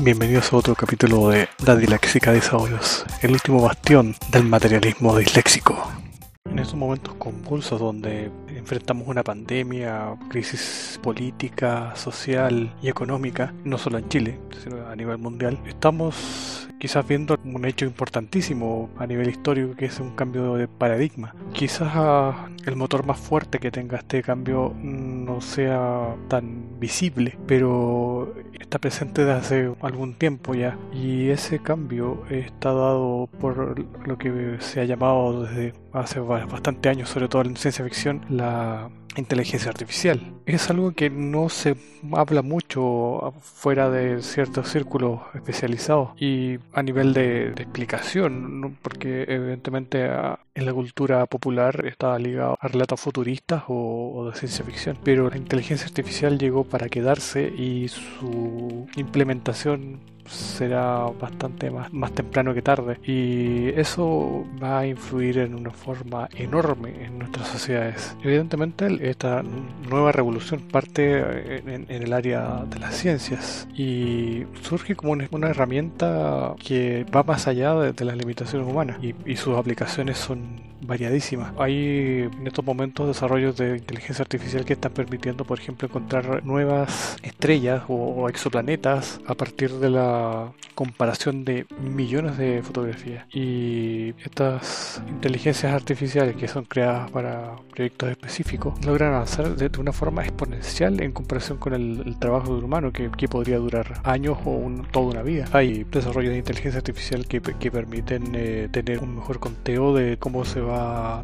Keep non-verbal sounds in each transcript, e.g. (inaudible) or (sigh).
Bienvenidos a otro capítulo de La Diléxica de Desarrollos, el último bastión del materialismo disléxico. En estos momentos convulsos donde enfrentamos una pandemia, crisis política, social y económica, no solo en Chile, sino a nivel mundial, estamos quizás viendo un hecho importantísimo a nivel histórico que es un cambio de paradigma. Quizás ah, el motor más fuerte que tenga este cambio no sea tan visible, pero presente desde hace algún tiempo ya. Y ese cambio está dado por lo que se ha llamado desde hace bastante años, sobre todo en ciencia ficción, la inteligencia artificial. Es algo que no se habla mucho fuera de ciertos círculos especializados y a nivel de, explicación, porque evidentemente en la cultura popular está ligado a relatos futuristas o, de ciencia ficción, pero la inteligencia artificial llegó para quedarse y su implementación será bastante más, más temprano que tarde y eso va a influir en una forma enorme en nuestras sociedades. Evidentemente esta nueva revolución parte en, el área de las ciencias y surge como una, herramienta que va más allá de, las limitaciones humanas y sus aplicaciones son Mm. Variadísima. Hay en estos momentos desarrollos de inteligencia artificial que están permitiendo, por ejemplo, encontrar nuevas estrellas o, exoplanetas a partir de la comparación de millones de fotografías. Y estas inteligencias artificiales que son creadas para proyectos específicos logran avanzar de, una forma exponencial en comparación con el, trabajo de un humano que, podría durar años o toda una vida. Hay desarrollos de inteligencia artificial que, permiten eh, tener un mejor conteo de cómo se va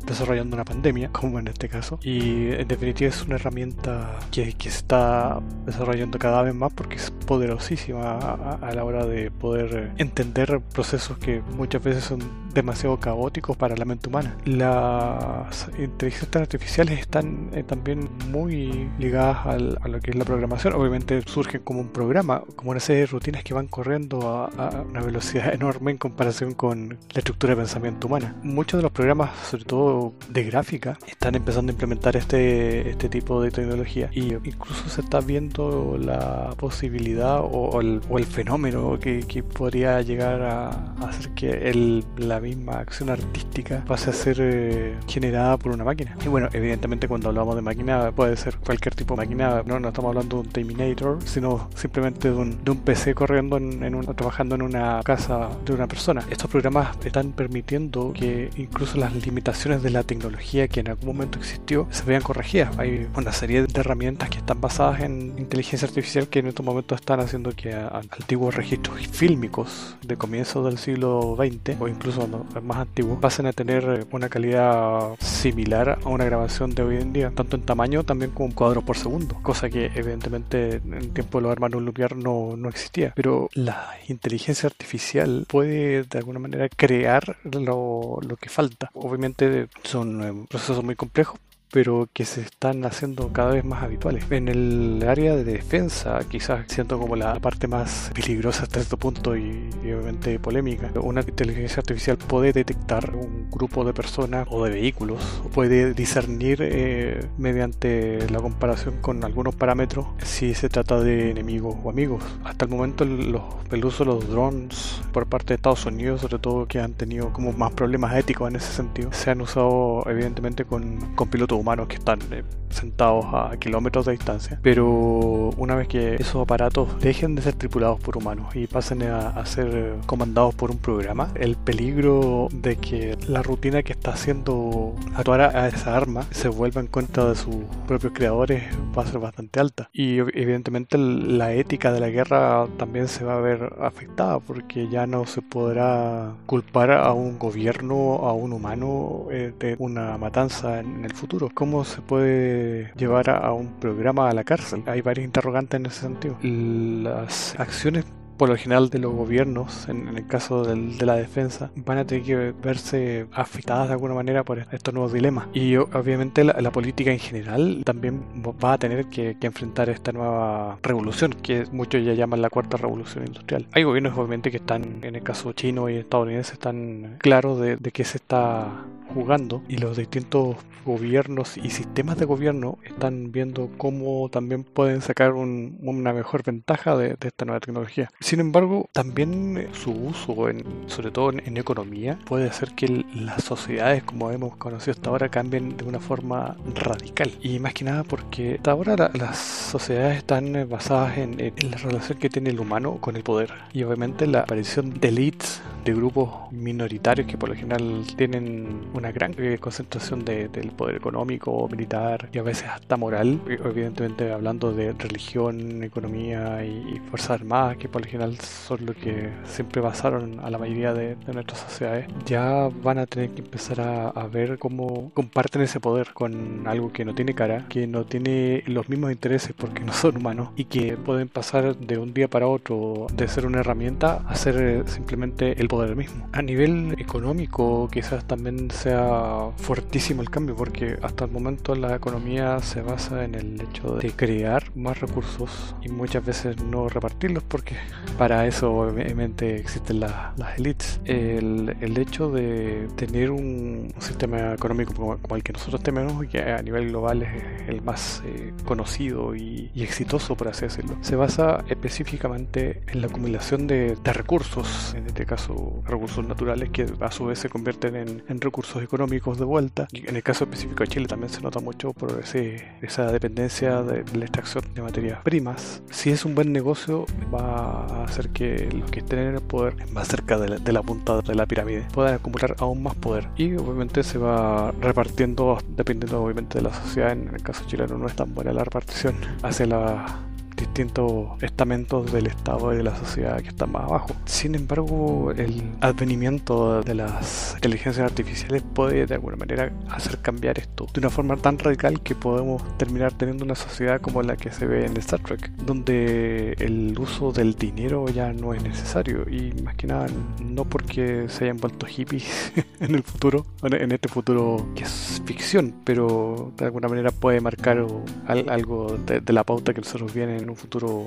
desarrollando una pandemia, (laughs) como en este caso, y en definitiva es una herramienta que, que está desarrollando cada vez más porque es poderosísima a, la hora de poder entender procesos que muchas veces son demasiado caóticos para la mente humana. Las inteligencias artificiales están eh, también muy ligadas al, a lo que es la programación. Obviamente surgen como un programa, como una serie de rutinas que van corriendo a, a una velocidad (laughs) enorme en comparación con la estructura de pensamiento humana. Muchos de los programas sobre todo de gráfica, están empezando a implementar este, este tipo de tecnología. Y incluso se está viendo la posibilidad o, el, fenómeno que, podría llegar a, hacer que la misma acción artística pase a ser eh, generada por una máquina. Y bueno, evidentemente cuando hablamos de máquina puede ser cualquier tipo de máquina, no, estamos hablando de un Terminator, sino simplemente de un, PC corriendo en, en un, trabajando en una casa de una persona. Estos programas están permitiendo que incluso las limitaciones de la tecnología que en algún momento existió se vean corregidas. Hay una serie de herramientas que están basadas en inteligencia artificial que en estos momentos están haciendo que antiguos registros fílmicos de comienzo del siglo XX o incluso más antiguos pasen a tener una calidad similar a una grabación de hoy en día, tanto en tamaño también como en cuadros por segundo, cosa que evidentemente en el tiempo de los hermanos Lumière no, no existía. Pero la inteligencia artificial puede de alguna manera crear lo, lo que falta. Obviamente son eh, procesos muy complejos, pero que se están haciendo cada vez más habituales. En el área de defensa, quizás siento como la parte más peligrosa hasta este punto y, obviamente polémica, una inteligencia artificial puede detectar un grupo de personas o de vehículos, puede discernir eh, mediante la comparación con algunos parámetros si se trata de enemigos o amigos. Hasta el momento los, el uso de los drones por parte de Estados Unidos, sobre todo que han tenido como más problemas éticos en ese sentido, se han usado evidentemente con, con pilotos humanos que están eh, sentados a kilómetros de distancia. Pero una vez que esos aparatos dejen de ser tripulados por humanos y pasen a, ser comandados por un programa, el peligro de que la rutina que está haciendo actuar a esa arma se vuelva en cuenta de sus propios creadores va a ser bastante alta. Y evidentemente la ética de la guerra también se va a ver afectada porque ya no se podrá culpar a un gobierno, a un humano eh, de una matanza en el futuro cómo se puede llevar a un programa a la cárcel. Hay varios interrogantes en ese sentido. Las acciones por lo general de los gobiernos, en, el caso de la defensa, van a tener que verse afectadas de alguna manera por estos nuevos dilemas. Y obviamente la, política en general también va a tener que, enfrentar esta nueva revolución, que muchos ya llaman la cuarta revolución industrial. Hay gobiernos obviamente que están, en el caso chino y estadounidense, están claros de, de qué se está jugando y los distintos gobiernos y sistemas de gobierno están viendo cómo también pueden sacar una mejor ventaja de, esta nueva tecnología Sin embargo, también su uso, en, sobre todo en, economía, puede hacer que las sociedades, como hemos conocido hasta ahora, cambien de una forma radical. Y más que nada porque hasta ahora las sociedades están basadas en, en la relación que tiene el humano con el poder. Y obviamente la aparición de elites de grupos minoritarios que por lo general tienen una gran eh, concentración de, del poder económico, militar y a veces hasta moral, eh, evidentemente hablando de religión, economía y, fuerzas armadas, que por lo son lo que siempre basaron a la mayoría de, nuestras sociedades, ya van a tener que empezar a, a, ver cómo comparten ese poder con algo que no tiene cara, que no tiene los mismos intereses porque no son humanos y que pueden pasar de un día para otro de ser una herramienta a ser eh, simplemente el poder mismo. A nivel económico quizás también sea fuertísimo el cambio porque hasta el momento la economía se basa en el hecho de crear más recursos y muchas veces no repartirlos porque para eso obviamente existen las élites. El, el, hecho de tener un, sistema económico como, el que nosotros tenemos y que a nivel global es el más eh, conocido y, exitoso por así decirlo, se basa específicamente en la acumulación de, de recursos, en este caso recursos naturales que a su vez se convierten en, recursos económicos de vuelta. Y en el caso específico de Chile también se nota mucho por ese, esa dependencia de, la extracción de materias primas. Si es un buen negocio, va a hacer que los que estén en el poder más cerca de la, de la punta de la pirámide puedan acumular aún más poder. Y obviamente se va repartiendo dependiendo obviamente de la sociedad. En el caso chileno no es tan buena la repartición hacia la distintos estamentos del Estado y de la sociedad que están más abajo. Sin embargo, el advenimiento de las inteligencias artificiales puede de alguna manera hacer cambiar esto de una forma tan radical que podemos terminar teniendo una sociedad como la que se ve en Star Trek, donde el uso del dinero ya no es necesario y más que nada no porque se hayan vuelto hippies (laughs) en el futuro, en este futuro que es ficción, pero de alguna manera puede marcar algo de, de la pauta que nosotros viene un futuro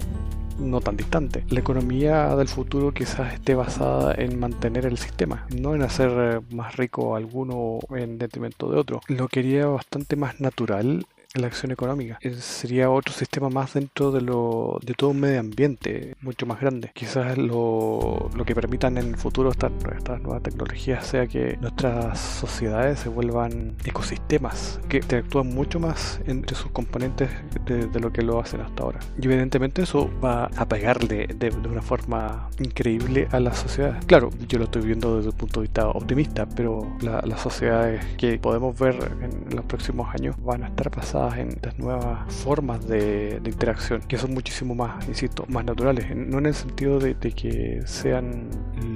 no tan distante. La economía del futuro quizás esté basada en mantener el sistema, no en hacer eh, más rico alguno en detrimento de otro. Lo quería bastante más natural la acción económica. sería otro sistema más dentro de, lo, de todo un medio ambiente mucho más grande. Quizás lo, lo que permitan en el futuro estas, estas nuevas tecnologías sea que nuestras sociedades se vuelvan ecosistemas que interactúan mucho más entre sus componentes de, lo que lo hacen hasta ahora. Y evidentemente eso va a pegarle de, de una forma increíble a las sociedades. Claro, yo lo estoy viendo desde el punto de vista optimista, pero las sociedades que podemos ver en los próximos años van a estar pasadas en estas nuevas formas de, interacción, que son muchísimo más, insisto, más naturales, no en el sentido de, que sean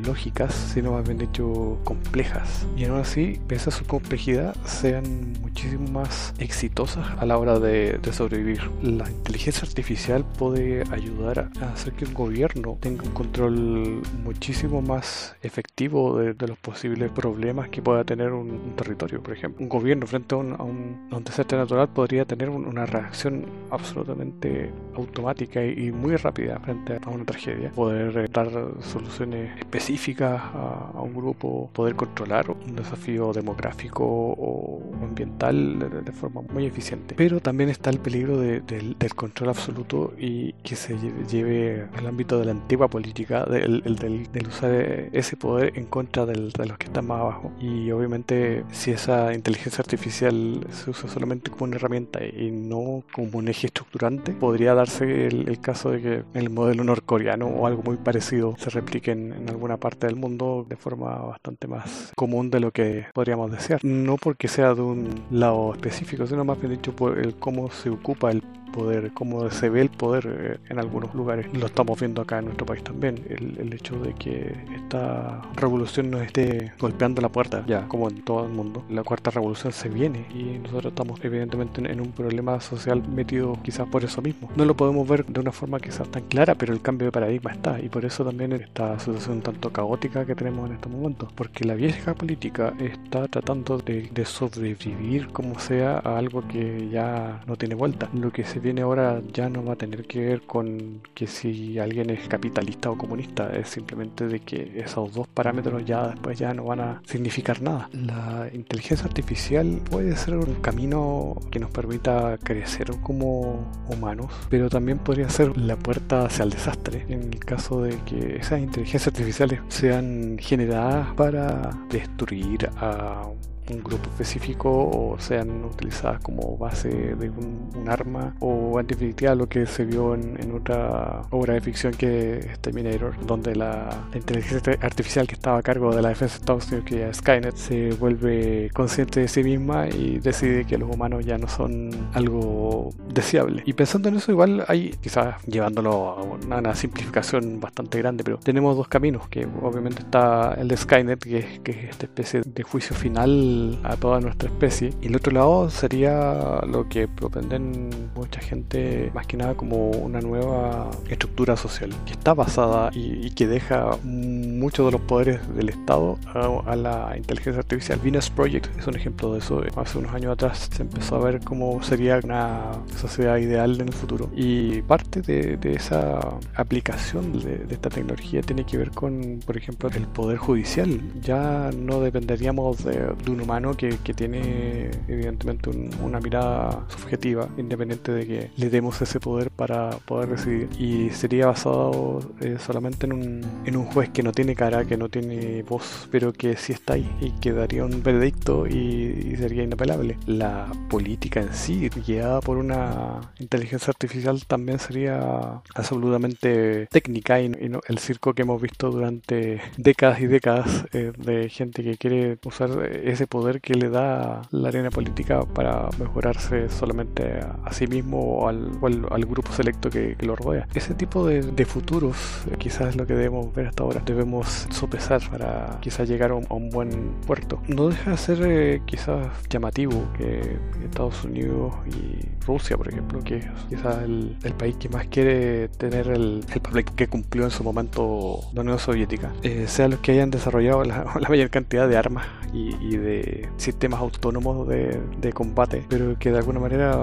lógicas, sino más bien dicho complejas. Y aún así, pese a su complejidad, sean muchísimo más exitosas a la hora de, sobrevivir. La inteligencia artificial puede ayudar a hacer que un gobierno tenga un control muchísimo más efectivo de, los posibles problemas que pueda tener un, territorio, por ejemplo. Un gobierno frente a un, a un desastre natural podría tener una reacción absolutamente automática y muy rápida frente a una tragedia, poder eh, dar soluciones específicas a, un grupo, poder controlar un desafío demográfico o ambiental de, forma muy eficiente. Pero también está el peligro del, control absoluto y que se lleve al ámbito de la antigua política, del, del, usar ese poder en contra de los que están más abajo. Y obviamente si esa inteligencia artificial se usa solamente como una herramienta y no como un eje estructurante, podría darse el, caso de que el modelo norcoreano o algo muy parecido se replique en, alguna parte del mundo de forma bastante más común de lo que podríamos desear. No porque sea de un lado específico, sino más bien dicho por el cómo se ocupa el poder, cómo se ve el poder eh, en algunos lugares. Lo estamos viendo acá en nuestro país también. El, el, hecho de que esta revolución nos esté golpeando la puerta, ya como en todo el mundo. La cuarta revolución se viene y nosotros estamos evidentemente en, un problema social metido quizás por eso mismo. No lo podemos ver de una forma quizás tan clara, pero el cambio de paradigma está y por eso también esta situación tanto caótica que tenemos en estos momentos. Porque la vieja política está tratando de, de sobrevivir como sea a algo que ya no tiene vuelta. Lo que se se viene ahora ya no va a tener que ver con que si alguien es capitalista o comunista, es simplemente de que esos dos parámetros ya después ya no van a significar nada. La inteligencia artificial puede ser un camino que nos permita crecer como humanos, pero también podría ser la puerta hacia el desastre en el caso de que esas inteligencias artificiales sean generadas para destruir a un grupo específico o sean utilizadas como base de un, arma o en lo que se vio en, otra obra de ficción que es Terminator donde la, inteligencia artificial que estaba a cargo de la defensa de Estados Unidos que es Skynet se vuelve consciente de sí misma y decide que los humanos ya no son algo deseable. Y pensando en eso igual hay quizás llevándolo a una, simplificación bastante grande pero tenemos dos caminos que obviamente está el de Skynet que es esta especie de juicio final a toda nuestra especie. Y el otro lado sería lo que propenden mucha gente, más que nada como una nueva estructura social, que está basada y, que deja muchos de los poderes del Estado a, la inteligencia artificial. Venus Project es un ejemplo de eso. Hace unos años atrás se empezó a ver cómo sería una sociedad ideal en el futuro. Y parte de, esa aplicación de, de esta tecnología tiene que ver con, por ejemplo, el poder judicial. Ya no dependeríamos de, de un humano que, tiene evidentemente una mirada subjetiva, independiente de que le demos ese poder para poder decidir. Y sería basado eh, solamente en un, en un juez que no tiene cara, que no tiene voz, pero que sí está ahí y que daría un veredicto y, sería inapelable. La política en sí, guiada por una inteligencia artificial, también sería absolutamente técnica y, no el circo que hemos visto durante décadas y décadas eh, de gente que quiere usar ese poder que le da la arena política para mejorarse solamente a, sí mismo o al, al, grupo selecto que, lo rodea. Ese tipo de, futuros eh, quizás es lo que debemos ver hasta ahora. Debemos sopesar para quizás llegar a un, buen puerto. No deja de ser eh, quizás llamativo que Estados Unidos y Rusia, por ejemplo, que es quizás el, país que más quiere tener el, papel que cumplió en su momento la Unión Soviética, eh, sean los que hayan desarrollado (laughs) la, mayor cantidad de armas y de sistemas autónomos de, combate, pero que de alguna manera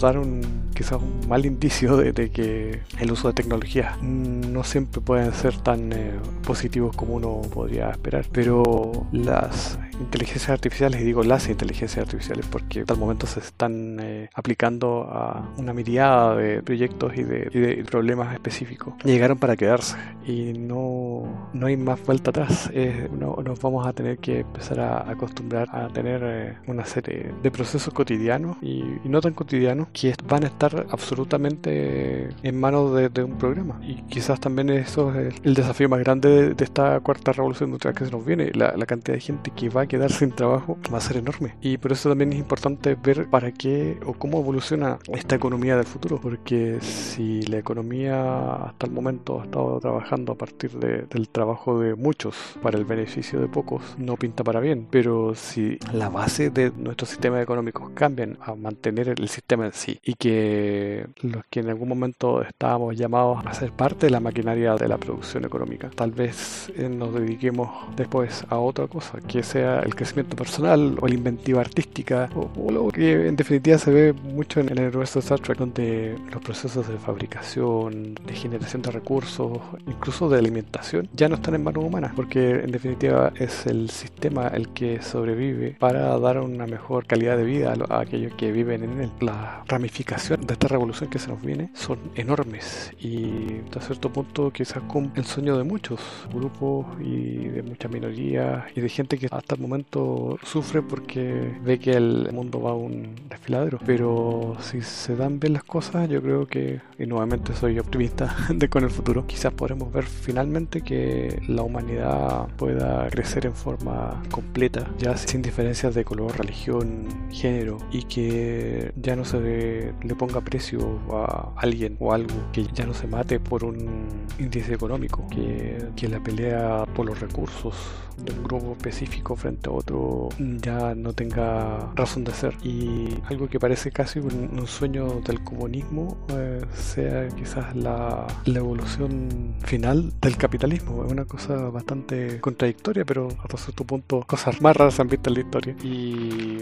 dar un, quizás un mal indicio de, que el uso de tecnologías no siempre pueden ser tan eh, positivos como uno podría esperar. Pero las inteligencias artificiales, y digo las inteligencias artificiales porque hasta el momento se están eh, aplicando a una mirada de proyectos y de, problemas específicos. Llegaron para quedarse y no, no hay más vuelta atrás. no, nos vamos a tener que empezar a acostumbrar a tener eh, una serie de procesos cotidianos y, no tan cotidianos que van a estar absolutamente en manos de, un programa. Y quizás también eso es el, desafío más grande de, esta cuarta revolución industrial que se nos viene. La, la cantidad de gente que va a quedar sin trabajo va a ser enorme. Y por eso también es importante ver para qué o cómo evoluciona esta economía del futuro. Porque si la economía hasta el momento ha estado trabajando a partir del trabajo de muchos para el beneficio de pocos, no pinta para bien. Pero si la base de nuestros sistemas económicos cambian a mantener el sistema en sí y que los que en algún momento estábamos llamados a ser parte de la maquinaria de la producción económica, tal vez eh, nos dediquemos después a otra cosa, que sea el crecimiento personal o la inventiva artística o, lo que en definitiva se ve mucho en, el universo de Star Trek, donde los procesos de fabricación, de generación de recursos, incluso de alimentación, ya no están en manos humanas, porque en definitiva es el sistema el que sobrevive para dar una mejor calidad de vida a, aquellos que viven en él. La ramificación de esta revolución que se nos viene son enormes y hasta cierto punto quizás con el sueño de muchos grupos y de muchas minorías y de gente que hasta el momento sufre porque ve que el mundo va a un desfiladero. Pero si se dan bien las cosas, yo creo que, y nuevamente soy optimista (laughs) de con el futuro, quizás podremos ver finalmente que la humanidad pueda crecer en forma completa, ya sin diferencias de color, religión, género, y que ya no se le ponga precio a alguien o algo, que ya no se mate por un índice económico, que, que la pelea por los recursos de un grupo específico frente a otro ya no tenga razón de ser. Y algo que parece casi un, sueño del comunismo eh, sea quizás la, la, evolución final del capitalismo. Es una cosa bastante contradictoria, pero hasta cierto punto cosas más raras han en la historia. Y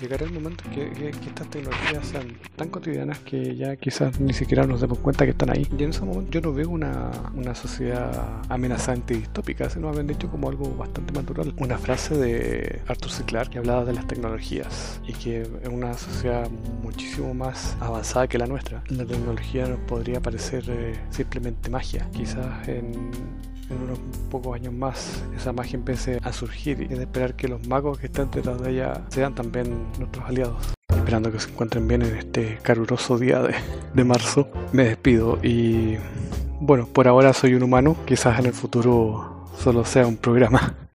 llegará el momento que, que, estas tecnologías sean tan cotidianas que ya quizás ni siquiera nos demos cuenta que están ahí. Y en ese momento yo no veo una, una sociedad amenazante y distópica, se nos habían dicho como algo bastante natural. Una frase de Arthur C. Clarke que hablaba de las tecnologías y que en una sociedad muchísimo más avanzada que la nuestra, la tecnología nos podría parecer eh, simplemente magia. Quizás en, en unos pocos años más esa magia empiece a surgir y de esperar que los magos que están detrás de ella sean también nuestros aliados. Esperando que se encuentren bien en este caluroso día de, de marzo, me despido y bueno, por ahora soy un humano, quizás en el futuro solo sea un programa.